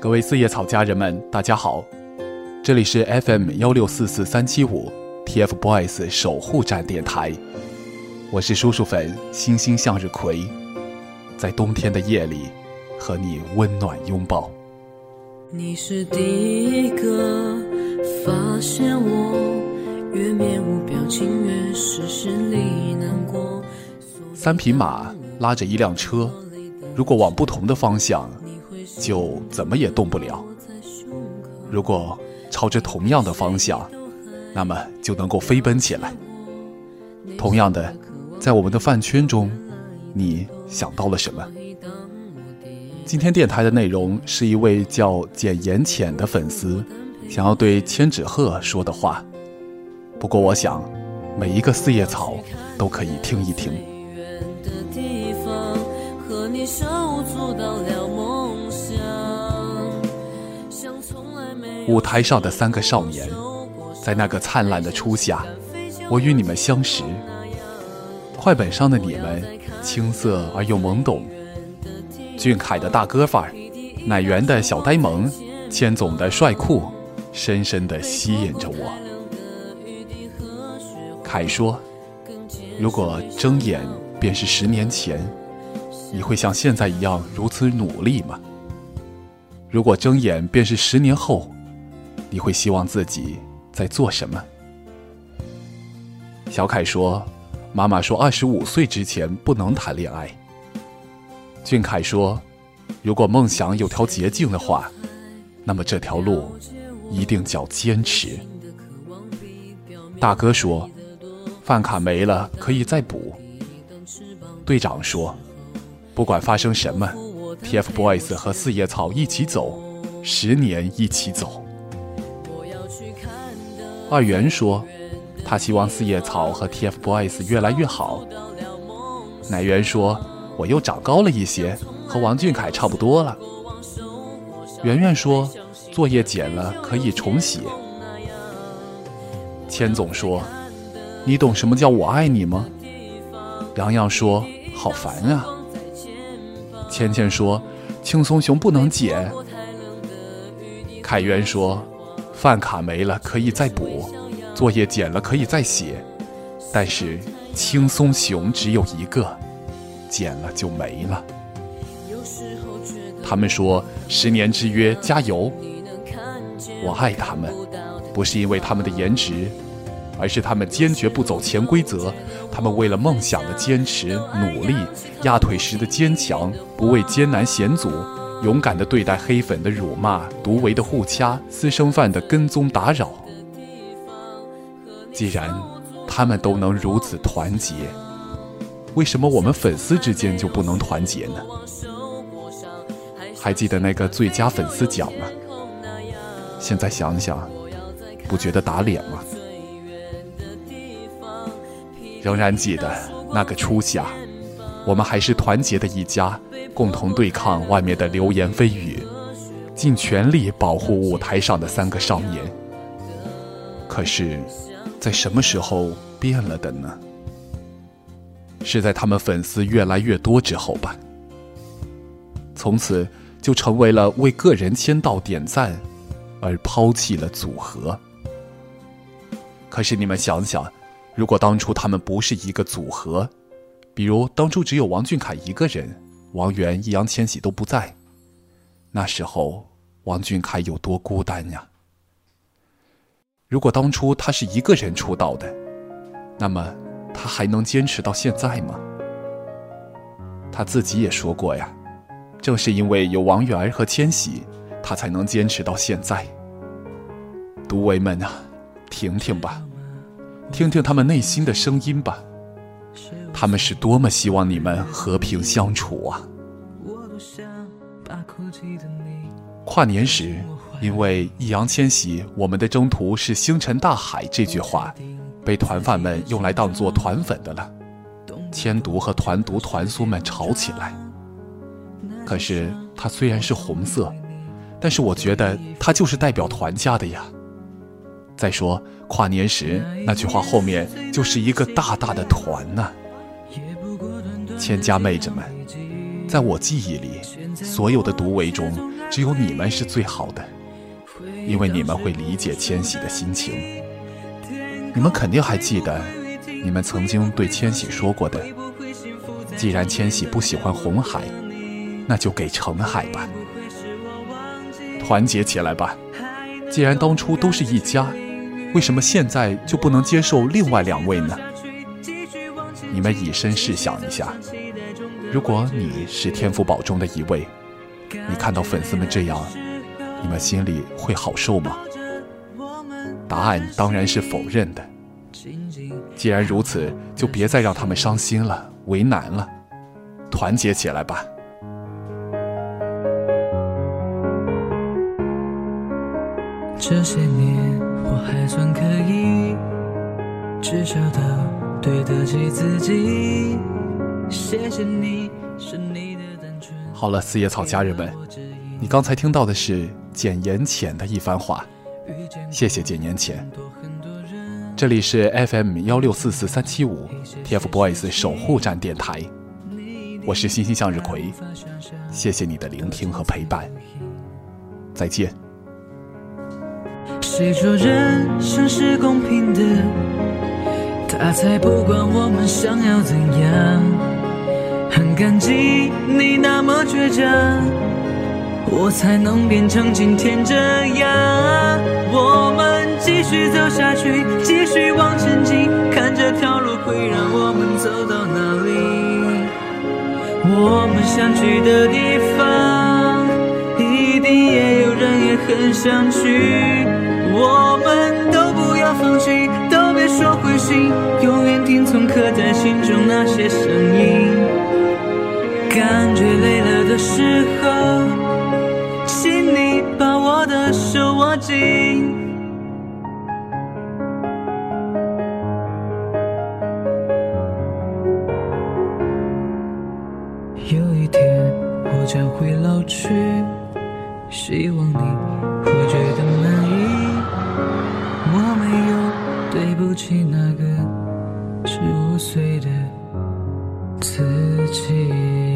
各位四叶草家人们，大家好，这里是 FM 幺六四四三七五 TFBOYS 守护站电台，我是叔叔粉星星向日葵，在冬天的夜里和你温暖拥抱。你是第一个发现我，越面无表情越是心里难过。三匹马拉着一辆车，如果往不同的方向。就怎么也动不了。如果朝着同样的方向，那么就能够飞奔起来。同样的，在我们的饭圈中，你想到了什么？今天电台的内容是一位叫简言浅的粉丝想要对千纸鹤说的话。不过，我想每一个四叶草都可以听一听。远的地方和你手足到了梦舞台上的三个少年，在那个灿烂的初夏，我与你们相识。快本上的你们，青涩而又懵懂。俊凯的大哥范儿，乃元的小呆萌，千总的帅酷，深深地吸引着我。凯说：“如果睁眼便是十年前，你会像现在一样如此努力吗？如果睁眼便是十年后？”你会希望自己在做什么？小凯说：“妈妈说，二十五岁之前不能谈恋爱。”俊凯说：“如果梦想有条捷径的话，那么这条路一定叫坚持。”大哥说：“饭卡没了可以再补。”队长说：“不管发生什么，TFBOYS 和四叶草一起走，十年一起走。”二元说：“他希望四叶草和 TFBOYS 越来越好。”乃元说：“我又长高了一些，和王俊凯差不多了。”圆圆说：“作业减了可以重写。”千总说：“你懂什么叫我爱你吗？”洋洋说：“好烦啊。”芊芊说：“轻松熊不能减。”凯源说。饭卡没了可以再补，作业减了可以再写，但是轻松熊只有一个，减了就没了。他们说十年之约，加油！我爱他们，不是因为他们的颜值，而是他们坚决不走潜规则，他们为了梦想的坚持努力，压腿时的坚强，不畏艰难险阻。勇敢地对待黑粉的辱骂、独唯的互掐、私生饭的跟踪打扰。既然他们都能如此团结，为什么我们粉丝之间就不能团结呢？还记得那个最佳粉丝奖吗？现在想想，不觉得打脸吗？仍然记得那个初夏，我们还是团结的一家。共同对抗外面的流言蜚语，尽全力保护舞台上的三个少年。可是，在什么时候变了的呢？是在他们粉丝越来越多之后吧。从此就成为了为个人签到点赞，而抛弃了组合。可是你们想想，如果当初他们不是一个组合，比如当初只有王俊凯一个人。王源、易烊千玺都不在，那时候王俊凯有多孤单呀？如果当初他是一个人出道的，那么他还能坚持到现在吗？他自己也说过呀，正是因为有王源和千玺，他才能坚持到现在。独唯们啊，听听吧，听听他们内心的声音吧。他们是多么希望你们和平相处啊！跨年时，因为易烊千玺“我们的征途是星辰大海”这句话，被团饭们用来当做团粉的了。千独和团毒团苏们吵起来。可是它虽然是红色，但是我觉得它就是代表团家的呀。再说跨年时那句话后面就是一个大大的团呐。千家妹子们，在我记忆里，所有的独唯中，只有你们是最好的，因为你们会理解千玺的心情。你们肯定还记得，你们曾经对千玺说过的：既然千玺不喜欢红海，那就给澄海吧。团结起来吧！既然当初都是一家，为什么现在就不能接受另外两位呢？你们以身试想一下，如果你是天赋宝中的一位，你看到粉丝们这样，你们心里会好受吗？答案当然是否认的。既然如此，就别再让他们伤心了、为难了，团结起来吧。这些年我还算可以，至少都对得起自己。谢谢你，是你的单纯。好了，四叶草家人们，你刚才听到的是简言浅的一番话，谢谢简言浅。这里是 FM 幺六四四三七五 TFBOYS 守护站电台，我是欣欣向日葵，谢谢你的聆听和陪伴，再见。谁说人生是公平的？他才不管我们想要怎样。很感激你那么倔强，我才能变成今天这样。我们继续走下去，继续往前进，看这条路会让我们走到哪里。我们想去的地方，一定也有人也很想去。我们都不要放弃，都别说灰心，永远听从刻在心中那些声音。感觉累了的时候，请你把我的手握紧。有一天我将会老去，希望你对不起那个十五岁的自己。